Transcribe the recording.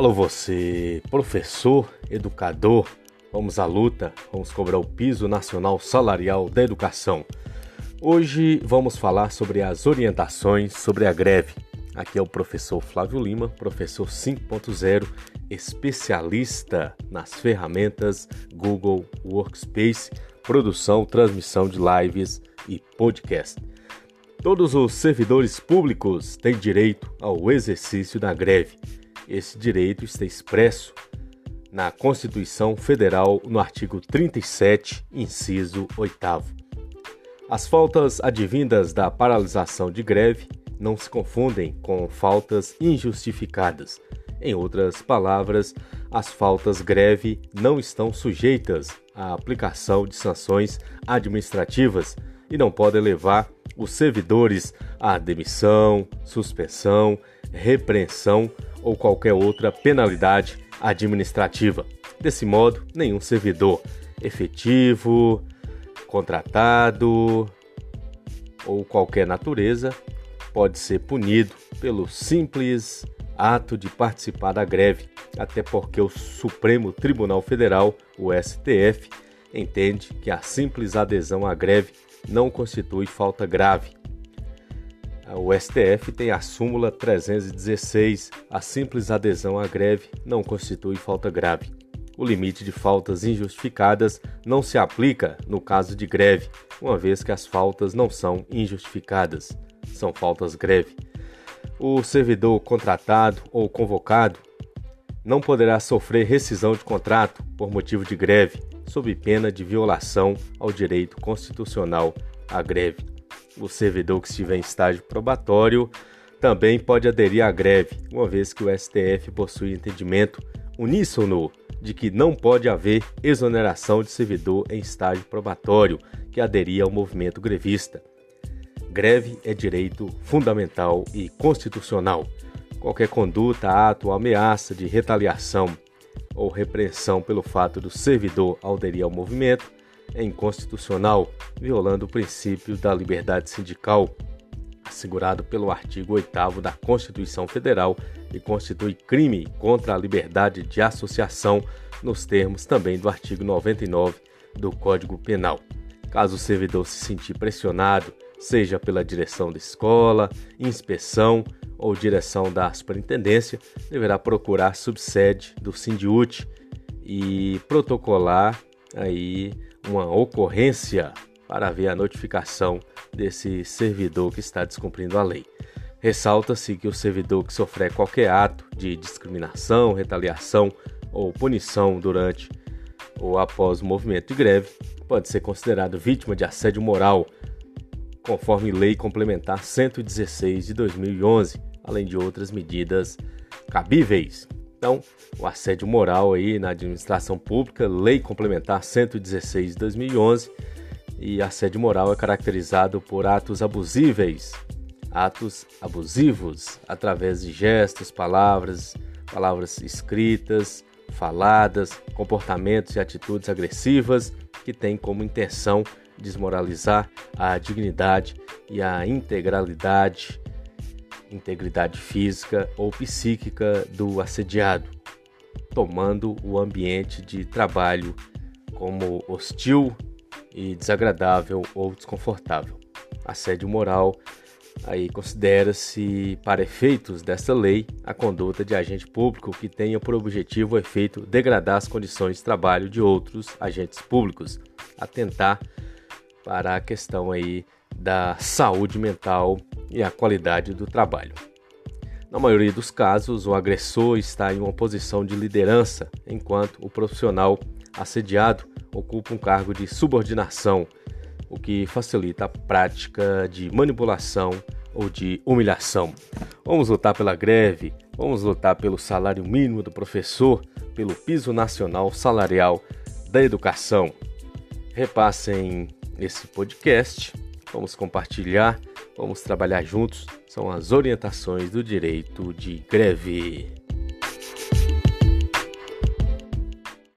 Alô você, professor, educador, vamos à luta, vamos cobrar o piso nacional salarial da educação. Hoje vamos falar sobre as orientações sobre a greve. Aqui é o professor Flávio Lima, professor 5.0, especialista nas ferramentas Google Workspace, produção, transmissão de lives e podcast. Todos os servidores públicos têm direito ao exercício da greve. Esse direito está expresso na Constituição Federal no artigo 37, inciso 8. As faltas advindas da paralisação de greve não se confundem com faltas injustificadas. Em outras palavras, as faltas greve não estão sujeitas à aplicação de sanções administrativas e não podem levar os servidores à demissão, suspensão, repreensão ou qualquer outra penalidade administrativa. Desse modo, nenhum servidor efetivo, contratado ou qualquer natureza pode ser punido pelo simples ato de participar da greve, até porque o Supremo Tribunal Federal, o STF, entende que a simples adesão à greve não constitui falta grave. O STF tem a súmula 316. A simples adesão à greve não constitui falta grave. O limite de faltas injustificadas não se aplica no caso de greve, uma vez que as faltas não são injustificadas, são faltas greve. O servidor contratado ou convocado não poderá sofrer rescisão de contrato por motivo de greve, sob pena de violação ao direito constitucional à greve. O servidor que estiver em estágio probatório também pode aderir à greve, uma vez que o STF possui entendimento uníssono de que não pode haver exoneração de servidor em estágio probatório que aderir ao movimento grevista. Greve é direito fundamental e constitucional. Qualquer conduta, ato ou ameaça de retaliação ou repressão pelo fato do servidor aderir ao movimento é inconstitucional, violando o princípio da liberdade sindical, assegurado pelo artigo 8 da Constituição Federal e constitui crime contra a liberdade de associação nos termos também do artigo 99 do Código Penal. Caso o servidor se sentir pressionado, seja pela direção da escola, inspeção ou direção da superintendência deverá procurar subsede do Sindiut e protocolar aí uma ocorrência para ver a notificação desse servidor que está descumprindo a lei. Ressalta-se que o servidor que sofrer qualquer ato de discriminação, retaliação ou punição durante ou após o movimento de greve pode ser considerado vítima de assédio moral, conforme Lei Complementar 116 de 2011, além de outras medidas cabíveis. Então, o assédio moral aí na administração pública, Lei Complementar 116 de 2011, e assédio moral é caracterizado por atos abusíveis, atos abusivos através de gestos, palavras, palavras escritas, faladas, comportamentos e atitudes agressivas que têm como intenção desmoralizar a dignidade e a integralidade integridade física ou psíquica do assediado, tomando o ambiente de trabalho como hostil e desagradável ou desconfortável. Assédio moral aí considera-se para efeitos dessa lei a conduta de agente público que tenha por objetivo o efeito degradar as condições de trabalho de outros agentes públicos, atentar para a questão aí da saúde mental e a qualidade do trabalho. Na maioria dos casos, o agressor está em uma posição de liderança, enquanto o profissional assediado ocupa um cargo de subordinação, o que facilita a prática de manipulação ou de humilhação. Vamos lutar pela greve, vamos lutar pelo salário mínimo do professor, pelo piso nacional salarial da educação. Repassem esse podcast, vamos compartilhar Vamos trabalhar juntos. São as orientações do direito de greve.